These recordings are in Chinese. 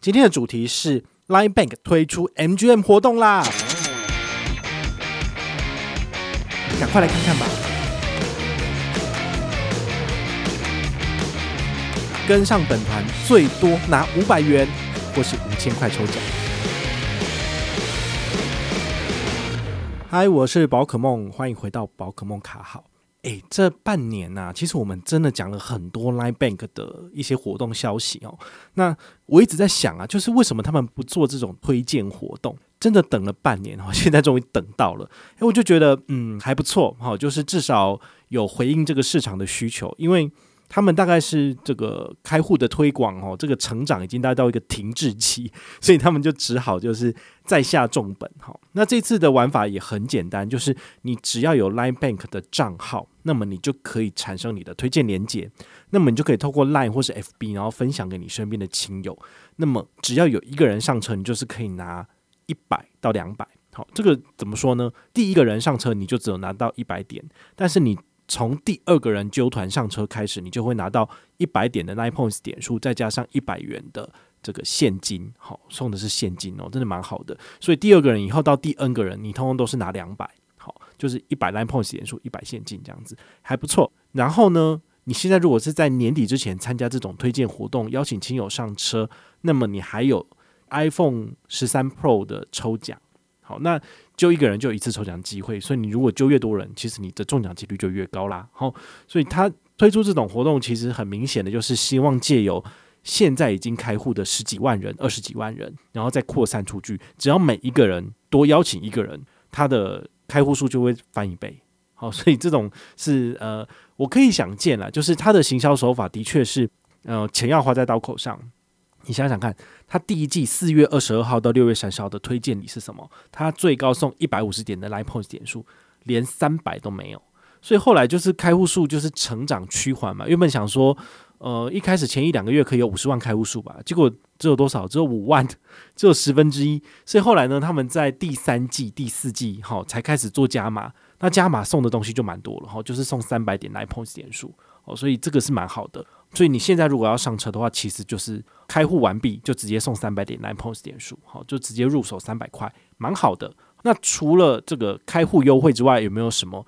今天的主题是 Line Bank 推出 MGM 活动啦，赶快来看看吧！跟上本团最多拿五百元，或是五千块抽奖。嗨，我是宝可梦，欢迎回到宝可梦卡号。诶，这半年呐、啊，其实我们真的讲了很多 Line Bank 的一些活动消息哦。那我一直在想啊，就是为什么他们不做这种推荐活动？真的等了半年哦，现在终于等到了。哎，我就觉得嗯还不错哈，就是至少有回应这个市场的需求，因为。他们大概是这个开户的推广哦，这个成长已经达到一个停滞期，所以他们就只好就是再下重本哈。那这次的玩法也很简单，就是你只要有 Line Bank 的账号，那么你就可以产生你的推荐连接，那么你就可以透过 Line 或是 FB，然后分享给你身边的亲友。那么只要有一个人上车，你就是可以拿一百到两百。好，这个怎么说呢？第一个人上车你就只有拿到一百点，但是你。从第二个人揪团上车开始，你就会拿到一百点的 nine Points 点数，再加上一百元的这个现金，好，送的是现金哦，真的蛮好的。所以第二个人以后到第 N 个人，你通通都是拿两百，好，就是一百 nine Points 点数，一百现金这样子，还不错。然后呢，你现在如果是在年底之前参加这种推荐活动，邀请亲友上车，那么你还有 iPhone 十三 Pro 的抽奖。好，那揪一个人就有一次抽奖机会，所以你如果揪越多人，其实你的中奖几率就越高啦。好，所以他推出这种活动，其实很明显的就是希望借由现在已经开户的十几万人、二十几万人，然后再扩散出去。只要每一个人多邀请一个人，他的开户数就会翻一倍。好，所以这种是呃，我可以想见啦，就是他的行销手法的确是呃，钱要花在刀口上。你想想看，他第一季四月二十二号到六月三十号的推荐礼是什么？他最高送一百五十点的 Line Points 点数，连三百都没有。所以后来就是开户数就是成长趋缓嘛。原本想说，呃，一开始前一两个月可以有五十万开户数吧，结果只有多少？只有五万，只有十分之一。所以后来呢，他们在第三季、第四季，哈，才开始做加码。那加码送的东西就蛮多了，哈，就是送三百点 Line Points 点数。哦，所以这个是蛮好的。所以你现在如果要上车的话，其实就是开户完毕就直接送三百点 nine Points 点数，好，就直接入手三百块，蛮好的。那除了这个开户优惠之外，有没有什么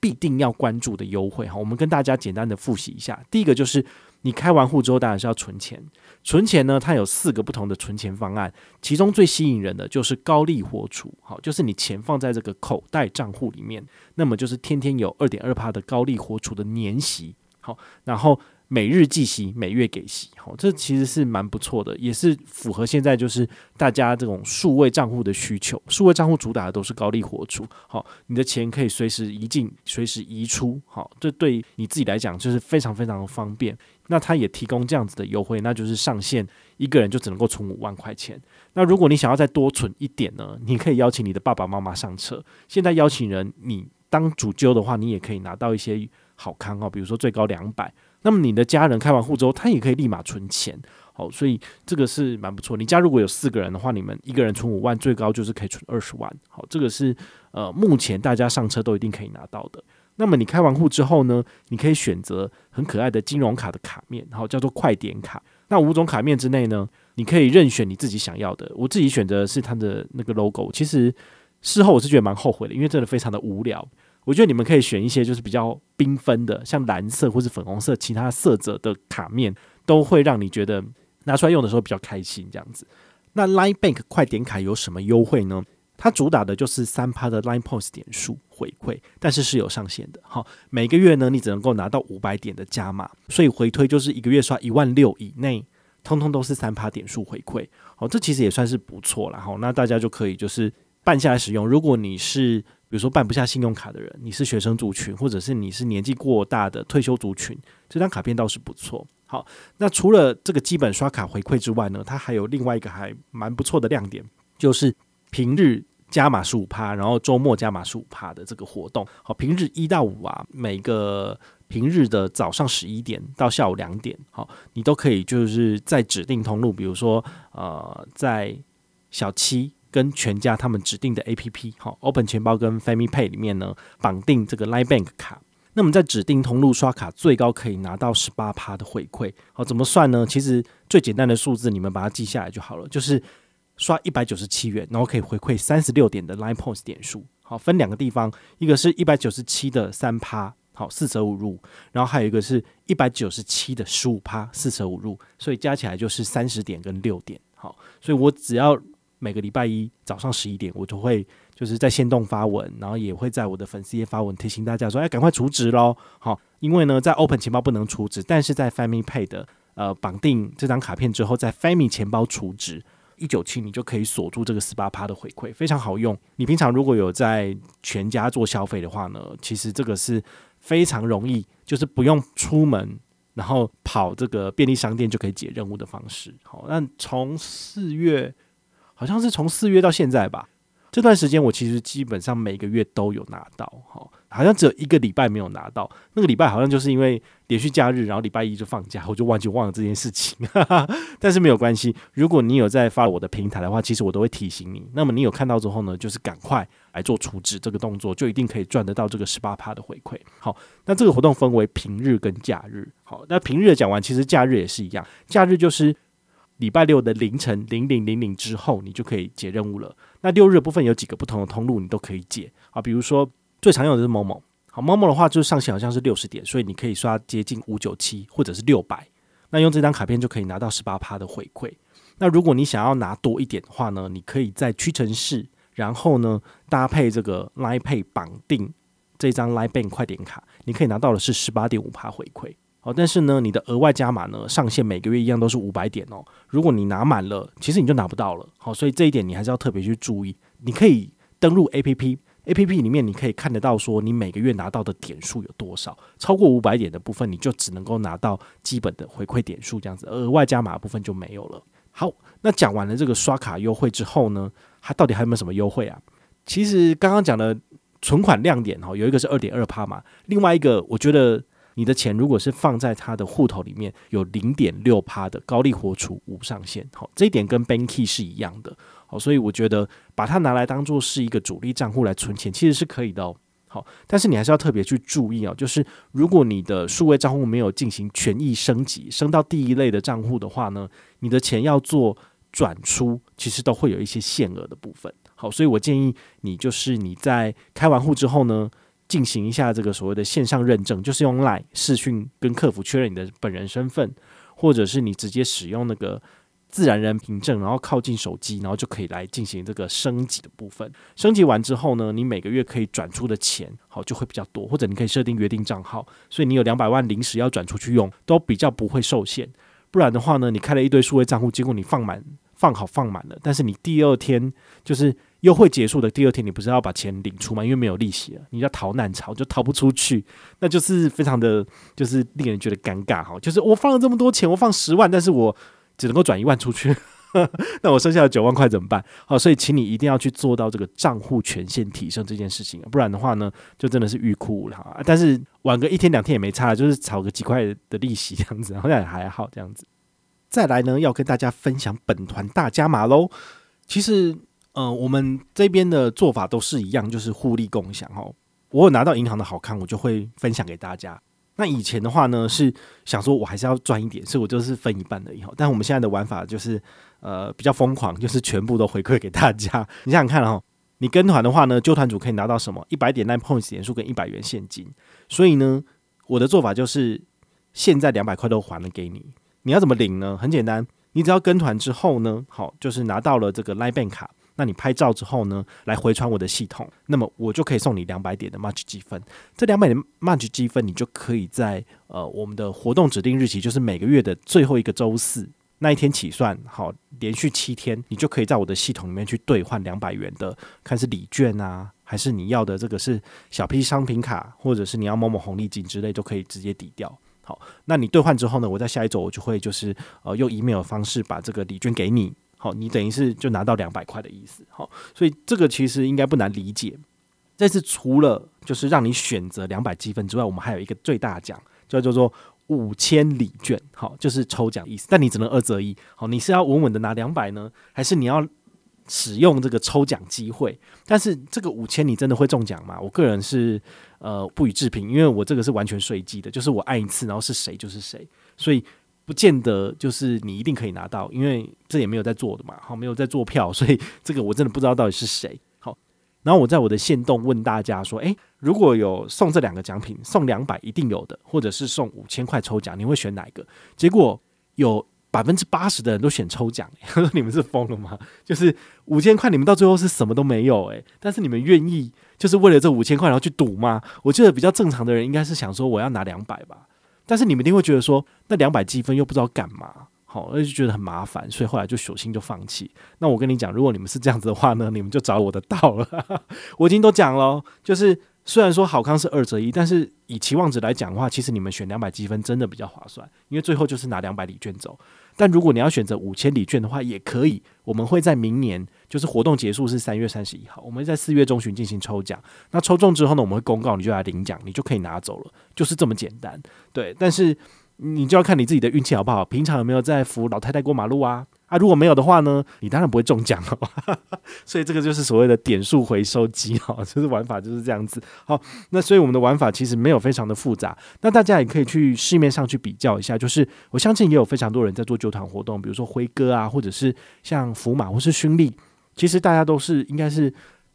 必定要关注的优惠？哈，我们跟大家简单的复习一下。第一个就是你开完户之后，当然是要存钱。存钱呢，它有四个不同的存钱方案，其中最吸引人的就是高利活储，好，就是你钱放在这个口袋账户里面，那么就是天天有二点二趴的高利活储的年息，好，然后。每日计息，每月给息，好，这其实是蛮不错的，也是符合现在就是大家这种数位账户的需求。数位账户主打的都是高利活储，好，你的钱可以随时移进，随时移出，好，这对你自己来讲就是非常非常的方便。那它也提供这样子的优惠，那就是上限一个人就只能够存五万块钱。那如果你想要再多存一点呢，你可以邀请你的爸爸妈妈上车。现在邀请人，你当主揪的话，你也可以拿到一些好康哦，比如说最高两百。那么你的家人开完户之后，他也可以立马存钱，好，所以这个是蛮不错。你家如果有四个人的话，你们一个人存五万，最高就是可以存二十万，好，这个是呃目前大家上车都一定可以拿到的。那么你开完户之后呢，你可以选择很可爱的金融卡的卡面，好，叫做快点卡。那五种卡面之内呢，你可以任选你自己想要的。我自己选择是它的那个 logo，其实事后我是觉得蛮后悔的，因为真的非常的无聊。我觉得你们可以选一些就是比较缤纷的，像蓝色或是粉红色，其他色泽的卡面都会让你觉得拿出来用的时候比较开心。这样子，那 Line Bank 快点卡有什么优惠呢？它主打的就是三趴的 Line Points 点数回馈，但是是有上限的。好，每个月呢，你只能够拿到五百点的加码，所以回推就是一个月刷一万六以内，通通都是三趴点数回馈。好，这其实也算是不错了。好，那大家就可以就是办下来使用。如果你是比如说办不下信用卡的人，你是学生族群，或者是你是年纪过大的退休族群，这张卡片倒是不错。好，那除了这个基本刷卡回馈之外呢，它还有另外一个还蛮不错的亮点，就是平日加码十五趴，然后周末加码十五趴的这个活动。好，平日一到五啊，每个平日的早上十一点到下午两点，好，你都可以就是在指定通路，比如说呃，在小七。跟全家他们指定的 APP，好，Open 钱包跟 Family Pay 里面呢绑定这个 Line Bank 卡，那么在指定通路刷卡，最高可以拿到十八趴的回馈。好，怎么算呢？其实最简单的数字，你们把它记下来就好了。就是刷一百九十七元，然后可以回馈三十六点的 Line Points 点数。好，分两个地方，一个是一百九十七的三趴，好，四舍五入，然后还有一个是一百九十七的十五趴，四舍五入，所以加起来就是三十点跟六点。好，所以我只要每个礼拜一早上十一点，我就会。就是在线动发文，然后也会在我的粉丝页发文提醒大家说：“哎，赶快储值喽！”好，因为呢，在 Open 钱包不能储值，但是在 Family Pay 的呃绑定这张卡片之后，在 Family 钱包储值一九七，你就可以锁住这个十八趴的回馈，非常好用。你平常如果有在全家做消费的话呢，其实这个是非常容易，就是不用出门，然后跑这个便利商店就可以解任务的方式。好，那从四月，好像是从四月到现在吧。这段时间我其实基本上每个月都有拿到，好，好像只有一个礼拜没有拿到。那个礼拜好像就是因为连续假日，然后礼拜一就放假，我就忘记忘了这件事情。但是没有关系，如果你有在发我的平台的话，其实我都会提醒你。那么你有看到之后呢，就是赶快来做处置这个动作，就一定可以赚得到这个十八趴的回馈。好，那这个活动分为平日跟假日。好，那平日讲完，其实假日也是一样，假日就是。礼拜六的凌晨零零零零之后，你就可以解任务了。那六日部分有几个不同的通路，你都可以解啊。比如说最常用的是 Momo，好，Momo 的话就是上限好像是六十点，所以你可以刷接近五九七或者是六百。那用这张卡片就可以拿到十八趴的回馈。那如果你想要拿多一点的话呢，你可以在屈臣氏，然后呢搭配这个 Line Pay 绑定这张 Line Bank 快点卡，你可以拿到的是十八点五趴回馈。好，但是呢，你的额外加码呢，上限每个月一样都是五百点哦。如果你拿满了，其实你就拿不到了。好，所以这一点你还是要特别去注意。你可以登录 APP，APP 里面你可以看得到说你每个月拿到的点数有多少。超过五百点的部分，你就只能够拿到基本的回馈点数这样子，额外加码部分就没有了。好，那讲完了这个刷卡优惠之后呢，它到底还有没有什么优惠啊？其实刚刚讲的存款亮点哈，有一个是二点二趴嘛，另外一个我觉得。你的钱如果是放在他的户头里面，有零点六趴的高利活储无上限，好，这一点跟 Banky 是一样的，好，所以我觉得把它拿来当做是一个主力账户来存钱，其实是可以的哦，好，但是你还是要特别去注意哦，就是如果你的数位账户没有进行权益升级，升到第一类的账户的话呢，你的钱要做转出，其实都会有一些限额的部分，好，所以我建议你就是你在开完户之后呢。进行一下这个所谓的线上认证，就是用 LINE 视讯跟客服确认你的本人身份，或者是你直接使用那个自然人凭证，然后靠近手机，然后就可以来进行这个升级的部分。升级完之后呢，你每个月可以转出的钱好就会比较多，或者你可以设定约定账号，所以你有两百万临时要转出去用，都比较不会受限。不然的话呢，你开了一堆数位账户，结果你放满放好放满了，但是你第二天就是。优惠结束的第二天，你不是要把钱领出吗？因为没有利息了，你要逃难潮就逃不出去，那就是非常的，就是令人觉得尴尬哈。就是我放了这么多钱，我放十万，但是我只能够转一万出去，那我剩下的九万块怎么办？好，所以请你一定要去做到这个账户权限提升这件事情，不然的话呢，就真的是欲哭无泪。但是晚个一天两天也没差，就是炒个几块的利息这样子，好像也还好这样子。再来呢，要跟大家分享本团大加码喽。其实。嗯、呃，我们这边的做法都是一样，就是互利共享哦。我有拿到银行的好康，我就会分享给大家。那以前的话呢，是想说我还是要赚一点，所以我就是分一半的以后。但我们现在的玩法就是呃比较疯狂，就是全部都回馈给大家。你想想看哦，你跟团的话呢，揪团组可以拿到什么？一百点 Line Points 点数跟一百元现金。所以呢，我的做法就是现在两百块都还了给你。你要怎么领呢？很简单，你只要跟团之后呢，好，就是拿到了这个 Line Bank 卡。那你拍照之后呢，来回传我的系统，那么我就可以送你两百点的 match 积分。这两百点 match 积分，你就可以在呃我们的活动指定日期，就是每个月的最后一个周四那一天起算，好，连续七天，你就可以在我的系统里面去兑换两百元的，看是礼券啊，还是你要的这个是小 P 商品卡，或者是你要某某红利金之类，都可以直接抵掉。好，那你兑换之后呢，我在下一周我就会就是呃用 email 的方式把这个礼券给你。好，你等于是就拿到两百块的意思。好，所以这个其实应该不难理解。但是除了就是让你选择两百积分之外，我们还有一个最大奖，叫做做五千礼券。好，就是抽奖意思。但你只能二择一。好，你是要稳稳的拿两百呢，还是你要使用这个抽奖机会。但是这个五千你真的会中奖吗？我个人是呃不予置评，因为我这个是完全随机的，就是我按一次，然后是谁就是谁，所以不见得就是你一定可以拿到，因为这也没有在做的嘛，好，没有在做票，所以这个我真的不知道到底是谁。好，然后我在我的限动问大家说，诶，如果有送这两个奖品，送两百一定有的，或者是送五千块抽奖，你会选哪一个？结果有。百分之八十的人都选抽奖，他说你们是疯了吗？就是五千块，你们到最后是什么都没有诶，但是你们愿意就是为了这五千块然后去赌吗？我觉得比较正常的人应该是想说我要拿两百吧，但是你们一定会觉得说那两百积分又不知道干嘛，好，那就觉得很麻烦，所以后来就索性就放弃。那我跟你讲，如果你们是这样子的话呢，你们就找我的道了。我已经都讲了，就是。虽然说好康是二择一，但是以期望值来讲的话，其实你们选两百积分真的比较划算，因为最后就是拿两百礼券走。但如果你要选择五千里券的话，也可以。我们会在明年，就是活动结束是三月三十一号，我们在四月中旬进行抽奖。那抽中之后呢，我们会公告，你就来领奖，你就可以拿走了，就是这么简单。对，但是你就要看你自己的运气好不好，平常有没有在扶老太太过马路啊？啊，如果没有的话呢，你当然不会中奖哦。所以这个就是所谓的点数回收机哈，就是玩法就是这样子。好，那所以我们的玩法其实没有非常的复杂。那大家也可以去市面上去比较一下，就是我相信也有非常多人在做揪团活动，比如说辉哥啊，或者是像福马或是勋利，其实大家都是应该是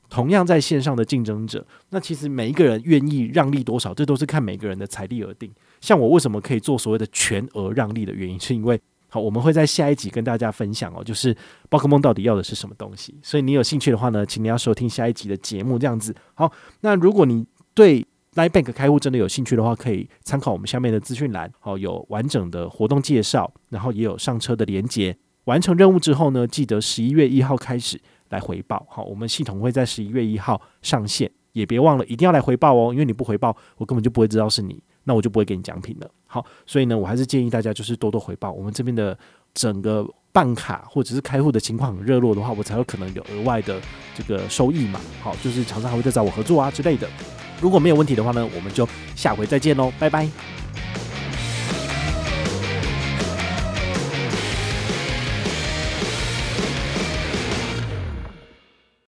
同样在线上的竞争者。那其实每一个人愿意让利多少，这都是看每个人的财力而定。像我为什么可以做所谓的全额让利的原因，是因为。好，我们会在下一集跟大家分享哦，就是宝可梦到底要的是什么东西。所以你有兴趣的话呢，请你要收听下一集的节目，这样子。好，那如果你对 LINE Bank 开户真的有兴趣的话，可以参考我们下面的资讯栏，好，有完整的活动介绍，然后也有上车的连接。完成任务之后呢，记得十一月一号开始来回报。好，我们系统会在十一月一号上线，也别忘了一定要来回报哦，因为你不回报，我根本就不会知道是你。那我就不会给你奖品了。好，所以呢，我还是建议大家就是多多回报。我们这边的整个办卡或者是开户的情况很热络的话，我才有可能有额外的这个收益嘛。好，就是厂商还会再找我合作啊之类的。如果没有问题的话呢，我们就下回再见喽，拜拜。